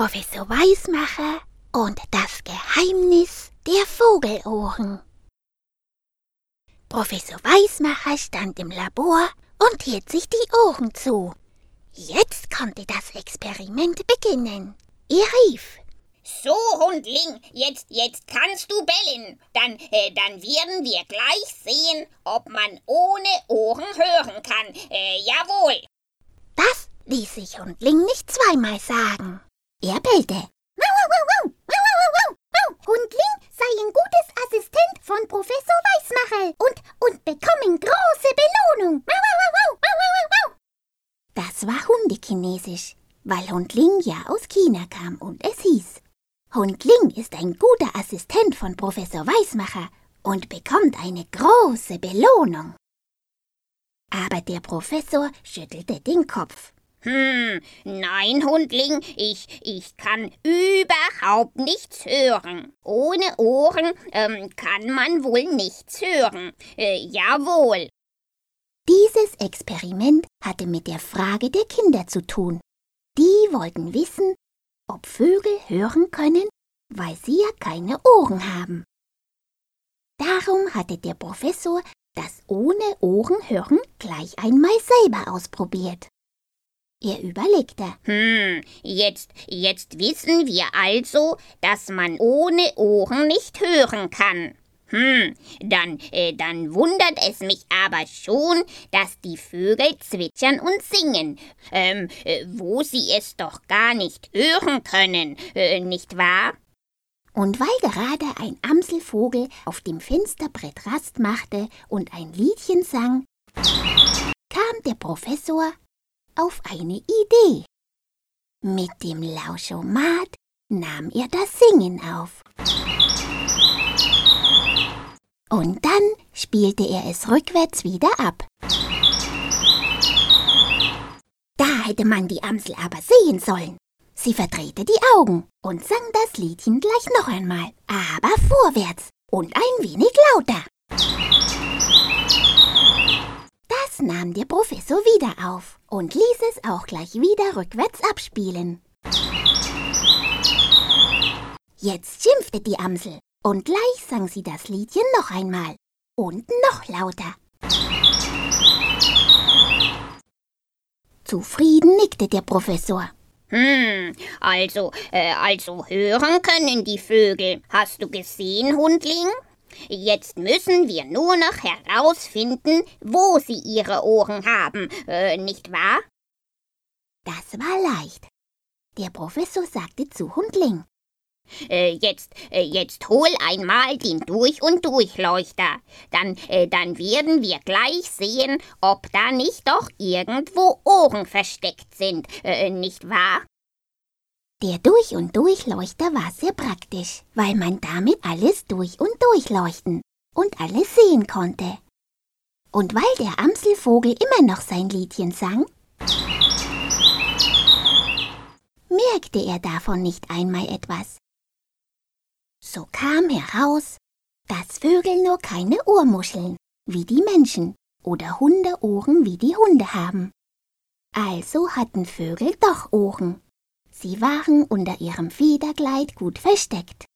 Professor Weismacher und das Geheimnis der Vogelohren. Professor Weismacher stand im Labor und hielt sich die Ohren zu. Jetzt konnte das Experiment beginnen. Er rief. So, Hundling, jetzt, jetzt kannst du bellen. Dann, äh, dann werden wir gleich sehen, ob man ohne Ohren hören kann. Äh, jawohl. Das ließ sich Hundling nicht zweimal sagen. Er bellte. Hundling sei ein gutes Assistent von Professor Weismacher und, und bekommen große Belohnung. Das war Hundechinesisch, weil Hundling ja aus China kam und es hieß. Hundling ist ein guter Assistent von Professor Weismacher und bekommt eine große Belohnung. Aber der Professor schüttelte den Kopf. Hm, nein, Hundling, ich, ich kann überhaupt nichts hören. Ohne Ohren ähm, kann man wohl nichts hören. Äh, jawohl. Dieses Experiment hatte mit der Frage der Kinder zu tun. Die wollten wissen, ob Vögel hören können, weil sie ja keine Ohren haben. Darum hatte der Professor das ohne Ohren hören gleich einmal selber ausprobiert. Er überlegte. Hm, jetzt, jetzt wissen wir also, dass man ohne Ohren nicht hören kann. Hm, dann, äh, dann wundert es mich aber schon, dass die Vögel zwitschern und singen, ähm, äh, wo sie es doch gar nicht hören können, äh, nicht wahr? Und weil gerade ein Amselvogel auf dem Fensterbrett Rast machte und ein Liedchen sang, kam der Professor auf eine Idee. Mit dem Lauschomat nahm er das Singen auf. Und dann spielte er es rückwärts wieder ab. Da hätte man die Amsel aber sehen sollen. Sie verdrehte die Augen und sang das Liedchen gleich noch einmal, aber vorwärts und ein wenig lauter. Das nahm der Professor wieder auf und ließ es auch gleich wieder rückwärts abspielen. Jetzt schimpfte die Amsel und gleich sang sie das Liedchen noch einmal und noch lauter. Zufrieden nickte der Professor. Hm, also, äh, also hören können die Vögel. Hast du gesehen, Hundling? Jetzt müssen wir nur noch herausfinden, wo sie ihre Ohren haben, äh, nicht wahr? Das war leicht. Der Professor sagte zu Hundling. Äh, jetzt, äh, jetzt hol einmal den Durch- und Durchleuchter. Dann, äh, dann werden wir gleich sehen, ob da nicht doch irgendwo Ohren versteckt sind, nicht wahr? Der Durch- und Durchleuchter war sehr praktisch, weil man damit alles durch und durchleuchten und alles sehen konnte. Und weil der Amselvogel immer noch sein Liedchen sang, merkte er davon nicht einmal etwas. So kam heraus, dass Vögel nur keine Ohrmuscheln, wie die Menschen, oder Hundeohren, wie die Hunde haben. Also hatten Vögel doch Ohren. Sie waren unter ihrem Federkleid gut versteckt.